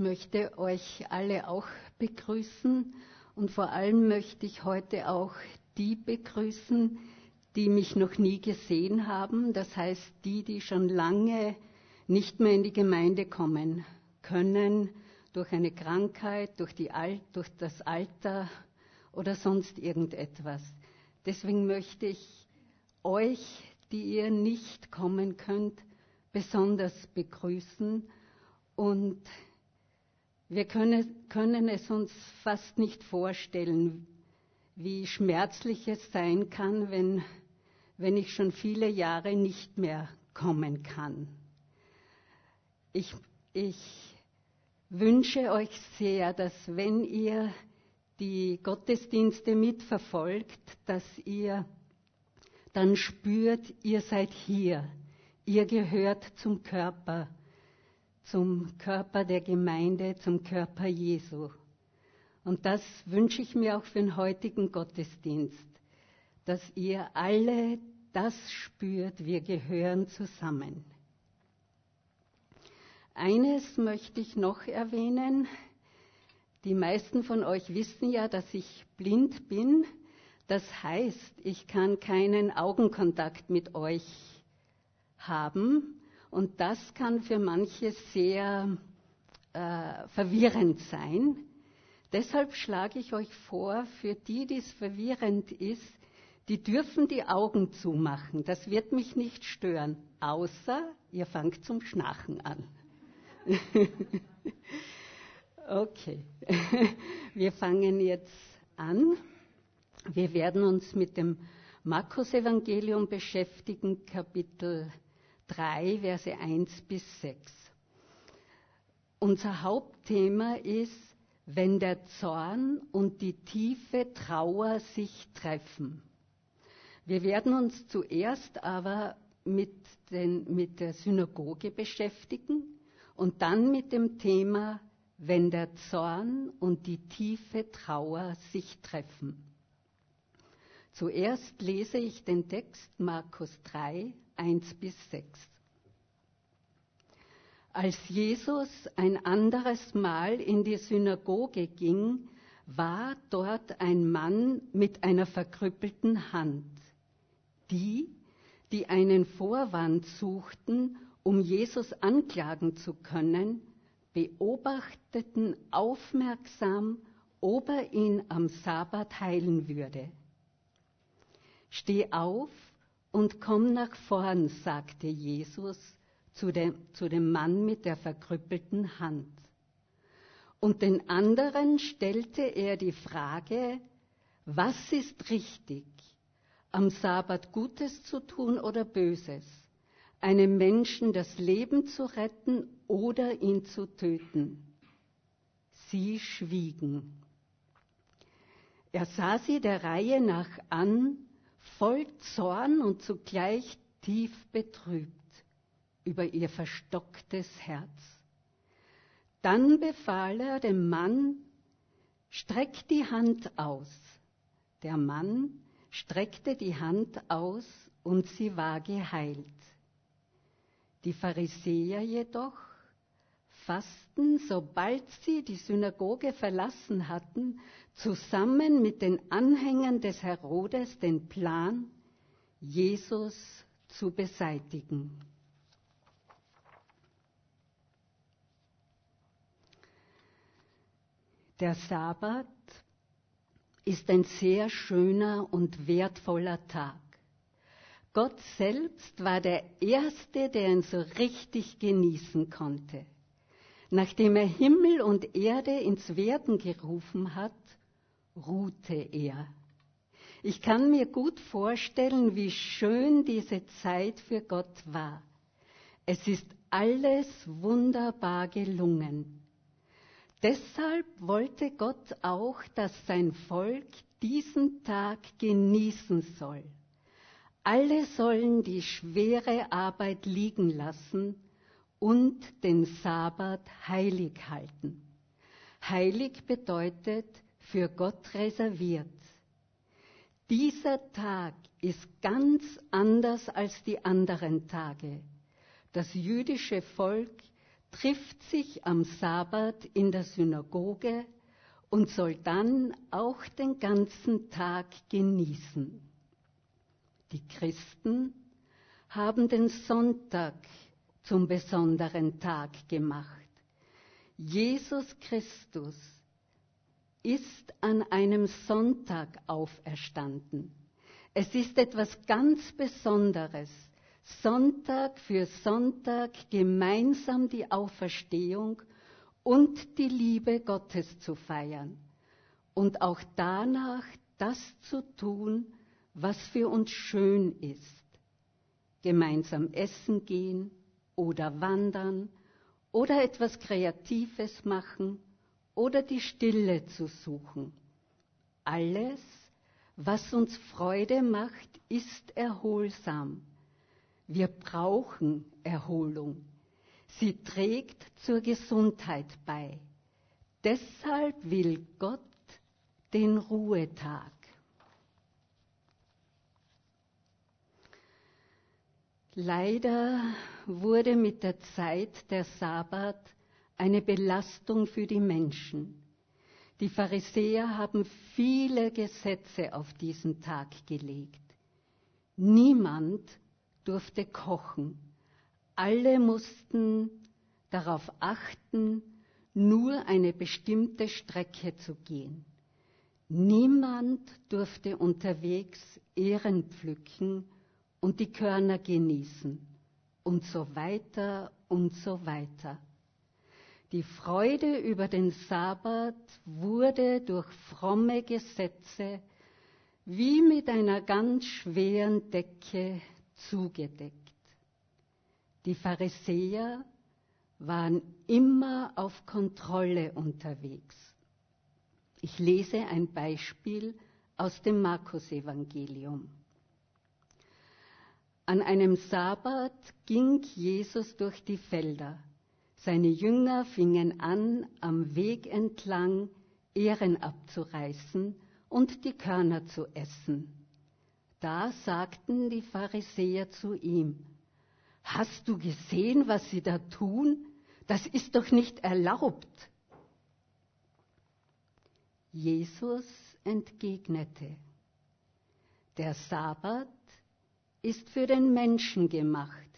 möchte euch alle auch begrüßen und vor allem möchte ich heute auch die begrüßen, die mich noch nie gesehen haben, das heißt die, die schon lange nicht mehr in die Gemeinde kommen können, durch eine Krankheit, durch, Al durch das Alter oder sonst irgendetwas. Deswegen möchte ich euch, die ihr nicht kommen könnt, besonders begrüßen und wir können, können es uns fast nicht vorstellen, wie schmerzlich es sein kann, wenn, wenn ich schon viele Jahre nicht mehr kommen kann. Ich, ich wünsche euch sehr, dass wenn ihr die Gottesdienste mitverfolgt, dass ihr dann spürt, ihr seid hier, ihr gehört zum Körper zum Körper der Gemeinde, zum Körper Jesu. Und das wünsche ich mir auch für den heutigen Gottesdienst, dass ihr alle das spürt, wir gehören zusammen. Eines möchte ich noch erwähnen. Die meisten von euch wissen ja, dass ich blind bin. Das heißt, ich kann keinen Augenkontakt mit euch haben. Und das kann für manche sehr äh, verwirrend sein. Deshalb schlage ich euch vor, für die, die es verwirrend ist, die dürfen die Augen zumachen. Das wird mich nicht stören, außer ihr fangt zum Schnarchen an. okay, wir fangen jetzt an. Wir werden uns mit dem Markus-Evangelium beschäftigen, Kapitel 3, Verse 1 bis 6. Unser Hauptthema ist, wenn der Zorn und die tiefe Trauer sich treffen. Wir werden uns zuerst aber mit, den, mit der Synagoge beschäftigen und dann mit dem Thema, wenn der Zorn und die tiefe Trauer sich treffen. Zuerst lese ich den Text Markus 3, 1 bis 6. Als Jesus ein anderes Mal in die Synagoge ging, war dort ein Mann mit einer verkrüppelten Hand. Die, die einen Vorwand suchten, um Jesus anklagen zu können, beobachteten aufmerksam, ob er ihn am Sabbat heilen würde. Steh auf und komm nach vorn, sagte Jesus zu dem, zu dem Mann mit der verkrüppelten Hand. Und den anderen stellte er die Frage, was ist richtig, am Sabbat Gutes zu tun oder Böses, einem Menschen das Leben zu retten oder ihn zu töten. Sie schwiegen. Er sah sie der Reihe nach an voll Zorn und zugleich tief betrübt über ihr verstocktes Herz. Dann befahl er dem Mann, streck die Hand aus. Der Mann streckte die Hand aus und sie war geheilt. Die Pharisäer jedoch fassten, sobald sie die Synagoge verlassen hatten, zusammen mit den Anhängern des Herodes den Plan, Jesus zu beseitigen. Der Sabbat ist ein sehr schöner und wertvoller Tag. Gott selbst war der Erste, der ihn so richtig genießen konnte. Nachdem er Himmel und Erde ins Werden gerufen hat, ruhte er. Ich kann mir gut vorstellen, wie schön diese Zeit für Gott war. Es ist alles wunderbar gelungen. Deshalb wollte Gott auch, dass sein Volk diesen Tag genießen soll. Alle sollen die schwere Arbeit liegen lassen und den Sabbat heilig halten. Heilig bedeutet für Gott reserviert. Dieser Tag ist ganz anders als die anderen Tage. Das jüdische Volk trifft sich am Sabbat in der Synagoge und soll dann auch den ganzen Tag genießen. Die Christen haben den Sonntag zum besonderen Tag gemacht. Jesus Christus ist an einem Sonntag auferstanden. Es ist etwas ganz Besonderes, Sonntag für Sonntag gemeinsam die Auferstehung und die Liebe Gottes zu feiern und auch danach das zu tun, was für uns schön ist. Gemeinsam essen gehen oder wandern oder etwas Kreatives machen oder die Stille zu suchen. Alles, was uns Freude macht, ist erholsam. Wir brauchen Erholung. Sie trägt zur Gesundheit bei. Deshalb will Gott den Ruhetag. Leider wurde mit der Zeit der Sabbat eine Belastung für die Menschen. Die Pharisäer haben viele Gesetze auf diesen Tag gelegt. Niemand durfte kochen. Alle mussten darauf achten, nur eine bestimmte Strecke zu gehen. Niemand durfte unterwegs Ehren pflücken und die Körner genießen und so weiter und so weiter. Die Freude über den Sabbat wurde durch fromme Gesetze wie mit einer ganz schweren Decke zugedeckt. Die Pharisäer waren immer auf Kontrolle unterwegs. Ich lese ein Beispiel aus dem Markus-Evangelium. An einem Sabbat ging Jesus durch die Felder. Seine Jünger fingen an, am Weg entlang Ehren abzureißen und die Körner zu essen. Da sagten die Pharisäer zu ihm, Hast du gesehen, was sie da tun? Das ist doch nicht erlaubt. Jesus entgegnete, der Sabbat ist für den Menschen gemacht,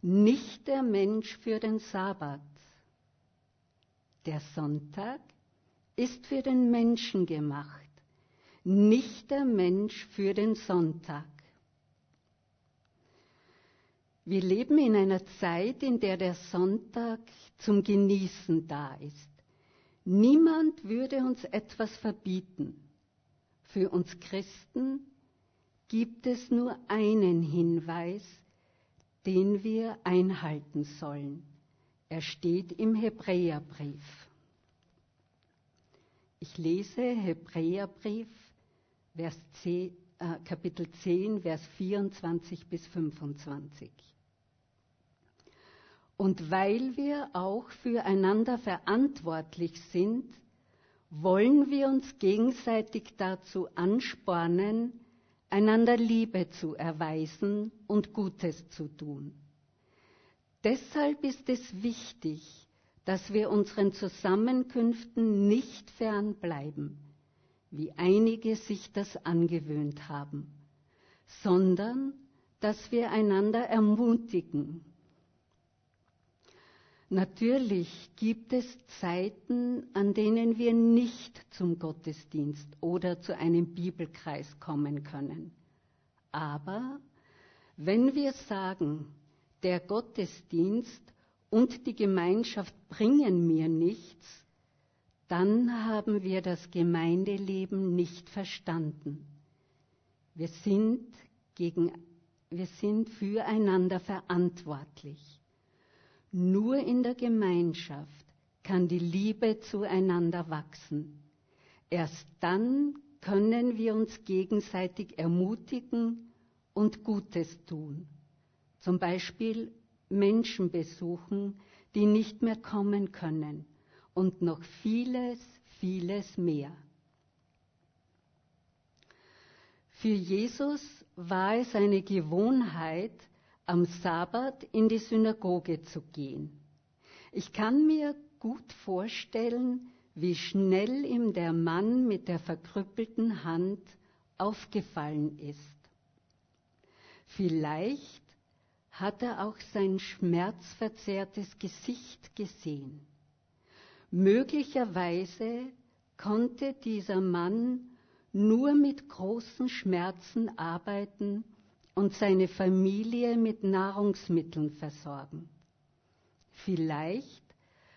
nicht der Mensch für den Sabbat. Der Sonntag ist für den Menschen gemacht, nicht der Mensch für den Sonntag. Wir leben in einer Zeit, in der der Sonntag zum Genießen da ist. Niemand würde uns etwas verbieten. Für uns Christen gibt es nur einen Hinweis, den wir einhalten sollen. Er steht im Hebräerbrief. Ich lese Hebräerbrief, Vers 10, äh, Kapitel 10, Vers 24 bis 25. Und weil wir auch füreinander verantwortlich sind, wollen wir uns gegenseitig dazu anspornen, einander Liebe zu erweisen und Gutes zu tun. Deshalb ist es wichtig, dass wir unseren Zusammenkünften nicht fernbleiben, wie einige sich das angewöhnt haben, sondern dass wir einander ermutigen Natürlich gibt es Zeiten, an denen wir nicht zum Gottesdienst oder zu einem Bibelkreis kommen können. Aber wenn wir sagen, der Gottesdienst und die Gemeinschaft bringen mir nichts, dann haben wir das Gemeindeleben nicht verstanden. Wir sind, gegen, wir sind füreinander verantwortlich. Nur in der Gemeinschaft kann die Liebe zueinander wachsen. Erst dann können wir uns gegenseitig ermutigen und Gutes tun. Zum Beispiel Menschen besuchen, die nicht mehr kommen können und noch vieles, vieles mehr. Für Jesus war es eine Gewohnheit, am Sabbat in die Synagoge zu gehen. Ich kann mir gut vorstellen, wie schnell ihm der Mann mit der verkrüppelten Hand aufgefallen ist. Vielleicht hat er auch sein schmerzverzerrtes Gesicht gesehen. Möglicherweise konnte dieser Mann nur mit großen Schmerzen arbeiten und seine Familie mit Nahrungsmitteln versorgen. Vielleicht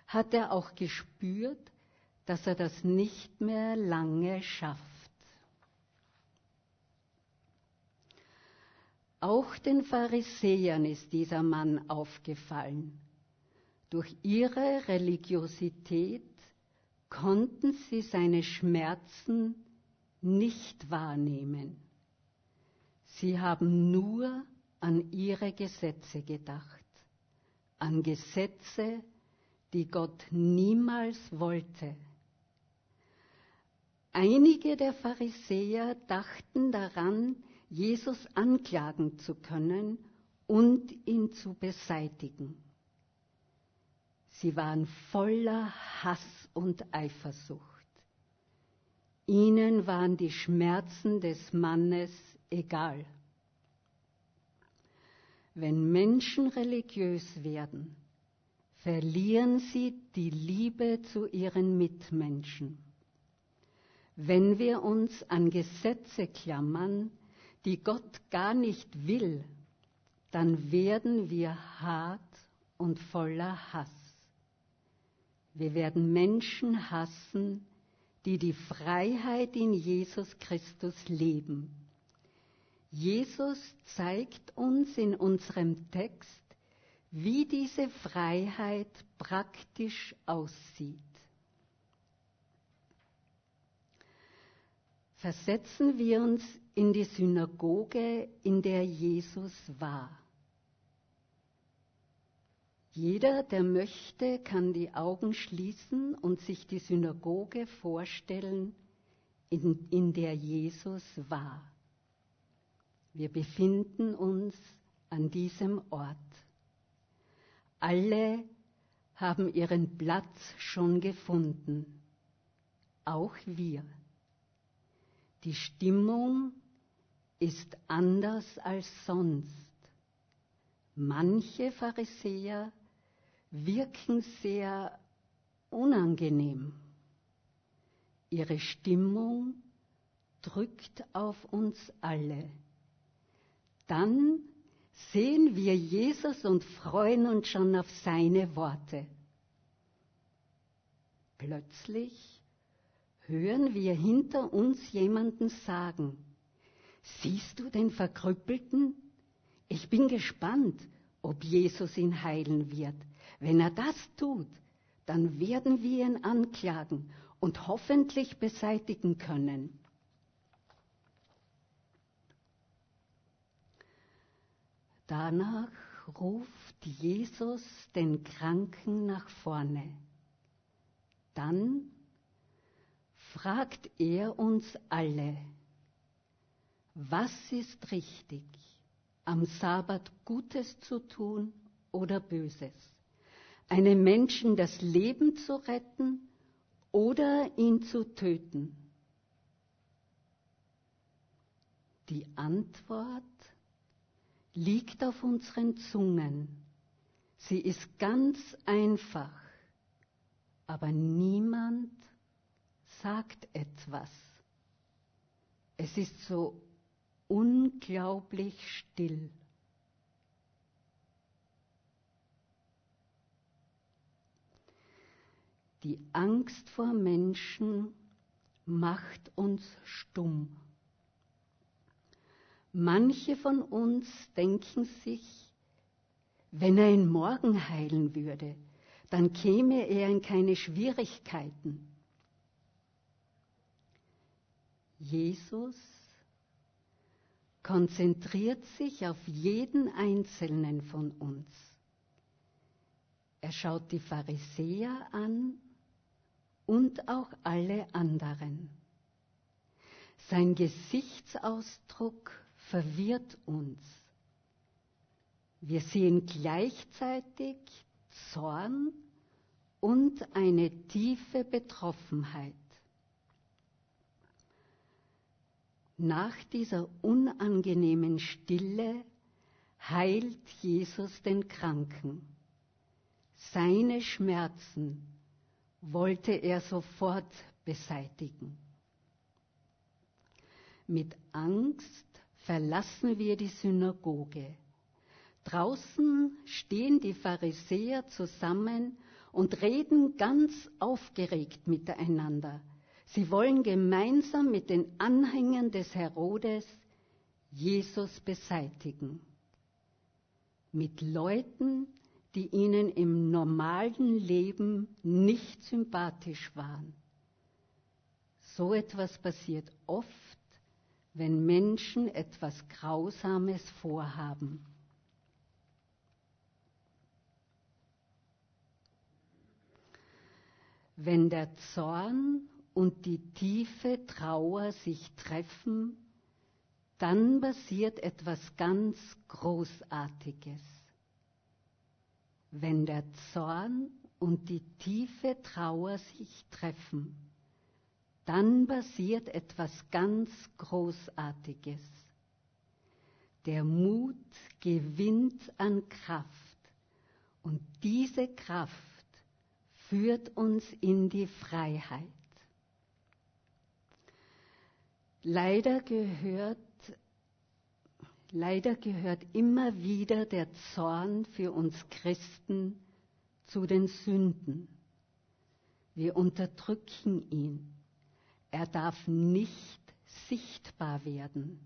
hat er auch gespürt, dass er das nicht mehr lange schafft. Auch den Pharisäern ist dieser Mann aufgefallen. Durch ihre Religiosität konnten sie seine Schmerzen nicht wahrnehmen. Sie haben nur an ihre Gesetze gedacht, an Gesetze, die Gott niemals wollte. Einige der Pharisäer dachten daran, Jesus anklagen zu können und ihn zu beseitigen. Sie waren voller Hass und Eifersucht. Ihnen waren die Schmerzen des Mannes egal. Wenn Menschen religiös werden, verlieren sie die Liebe zu ihren Mitmenschen. Wenn wir uns an Gesetze klammern, die Gott gar nicht will, dann werden wir hart und voller Hass. Wir werden Menschen hassen, die die Freiheit in Jesus Christus leben. Jesus zeigt uns in unserem Text, wie diese Freiheit praktisch aussieht. Versetzen wir uns in die Synagoge, in der Jesus war. Jeder, der möchte, kann die Augen schließen und sich die Synagoge vorstellen, in, in der Jesus war. Wir befinden uns an diesem Ort. Alle haben ihren Platz schon gefunden, auch wir. Die Stimmung ist anders als sonst. Manche Pharisäer wirken sehr unangenehm. Ihre Stimmung drückt auf uns alle. Dann sehen wir Jesus und freuen uns schon auf seine Worte. Plötzlich hören wir hinter uns jemanden sagen, siehst du den Verkrüppelten? Ich bin gespannt, ob Jesus ihn heilen wird. Wenn er das tut, dann werden wir ihn anklagen und hoffentlich beseitigen können. Danach ruft Jesus den Kranken nach vorne. Dann fragt er uns alle, was ist richtig, am Sabbat Gutes zu tun oder Böses? Einem Menschen das Leben zu retten oder ihn zu töten? Die Antwort liegt auf unseren Zungen. Sie ist ganz einfach, aber niemand sagt etwas. Es ist so unglaublich still. Die Angst vor Menschen macht uns stumm. Manche von uns denken sich, wenn er ihn morgen heilen würde, dann käme er in keine Schwierigkeiten. Jesus konzentriert sich auf jeden einzelnen von uns. Er schaut die Pharisäer an und auch alle anderen. Sein Gesichtsausdruck verwirrt uns. Wir sehen gleichzeitig Zorn und eine tiefe Betroffenheit. Nach dieser unangenehmen Stille heilt Jesus den Kranken. Seine Schmerzen wollte er sofort beseitigen. Mit Angst verlassen wir die Synagoge. Draußen stehen die Pharisäer zusammen und reden ganz aufgeregt miteinander. Sie wollen gemeinsam mit den Anhängern des Herodes Jesus beseitigen. Mit Leuten, die ihnen im normalen Leben nicht sympathisch waren. So etwas passiert oft, wenn Menschen etwas Grausames vorhaben. Wenn der Zorn und die tiefe Trauer sich treffen, dann passiert etwas ganz Großartiges. Wenn der Zorn und die tiefe Trauer sich treffen, dann passiert etwas ganz Großartiges. Der Mut gewinnt an Kraft und diese Kraft führt uns in die Freiheit. Leider gehört, leider gehört immer wieder der Zorn für uns Christen zu den Sünden. Wir unterdrücken ihn. Er darf nicht sichtbar werden.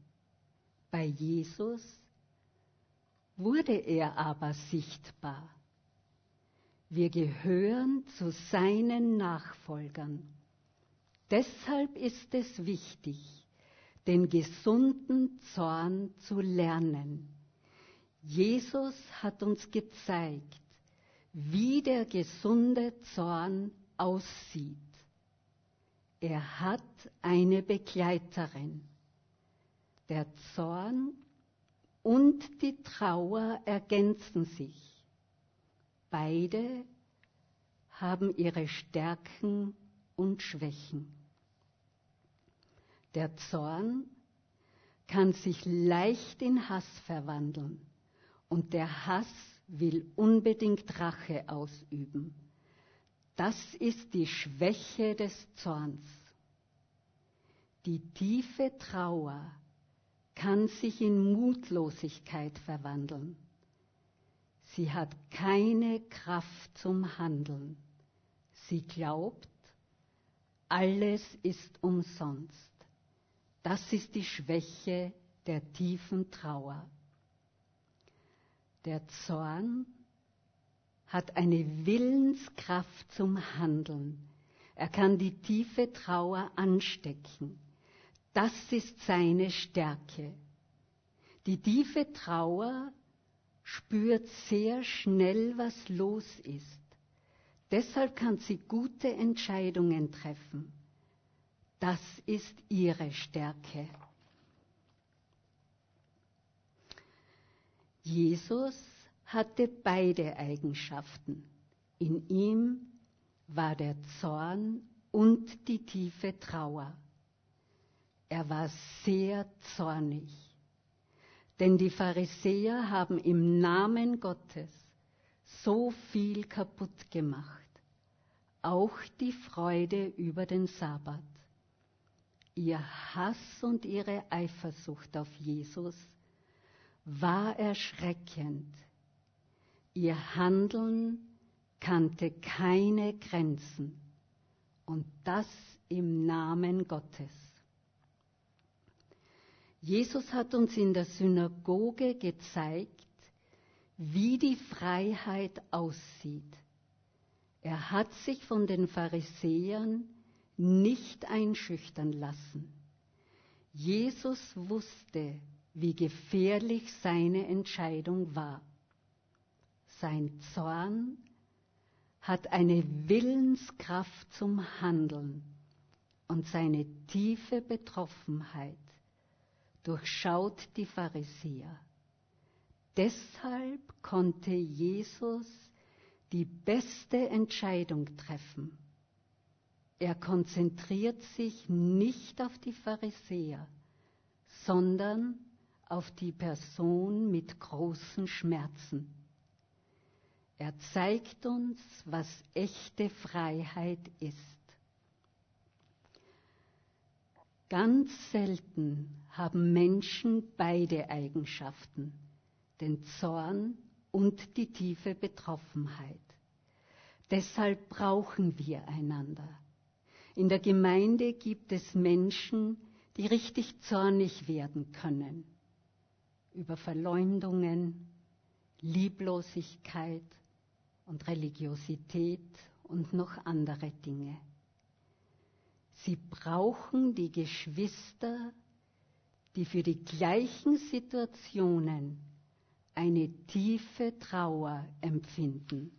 Bei Jesus wurde er aber sichtbar. Wir gehören zu seinen Nachfolgern. Deshalb ist es wichtig, den gesunden Zorn zu lernen. Jesus hat uns gezeigt, wie der gesunde Zorn aussieht. Er hat eine Begleiterin. Der Zorn und die Trauer ergänzen sich. Beide haben ihre Stärken und Schwächen. Der Zorn kann sich leicht in Hass verwandeln und der Hass will unbedingt Rache ausüben. Das ist die Schwäche des Zorns. Die tiefe Trauer kann sich in Mutlosigkeit verwandeln. Sie hat keine Kraft zum Handeln. Sie glaubt, alles ist umsonst. Das ist die Schwäche der tiefen Trauer. Der Zorn hat eine Willenskraft zum Handeln. Er kann die tiefe Trauer anstecken. Das ist seine Stärke. Die tiefe Trauer spürt sehr schnell, was los ist. Deshalb kann sie gute Entscheidungen treffen. Das ist ihre Stärke. Jesus hatte beide Eigenschaften. In ihm war der Zorn und die tiefe Trauer. Er war sehr zornig, denn die Pharisäer haben im Namen Gottes so viel kaputt gemacht, auch die Freude über den Sabbat. Ihr Hass und ihre Eifersucht auf Jesus war erschreckend. Ihr Handeln kannte keine Grenzen und das im Namen Gottes. Jesus hat uns in der Synagoge gezeigt, wie die Freiheit aussieht. Er hat sich von den Pharisäern nicht einschüchtern lassen. Jesus wusste, wie gefährlich seine Entscheidung war. Sein Zorn hat eine Willenskraft zum Handeln und seine tiefe Betroffenheit durchschaut die Pharisäer. Deshalb konnte Jesus die beste Entscheidung treffen. Er konzentriert sich nicht auf die Pharisäer, sondern auf die Person mit großen Schmerzen. Er zeigt uns, was echte Freiheit ist. Ganz selten haben Menschen beide Eigenschaften, den Zorn und die tiefe Betroffenheit. Deshalb brauchen wir einander. In der Gemeinde gibt es Menschen, die richtig zornig werden können über Verleumdungen, Lieblosigkeit und Religiosität und noch andere Dinge. Sie brauchen die Geschwister, die für die gleichen Situationen eine tiefe Trauer empfinden.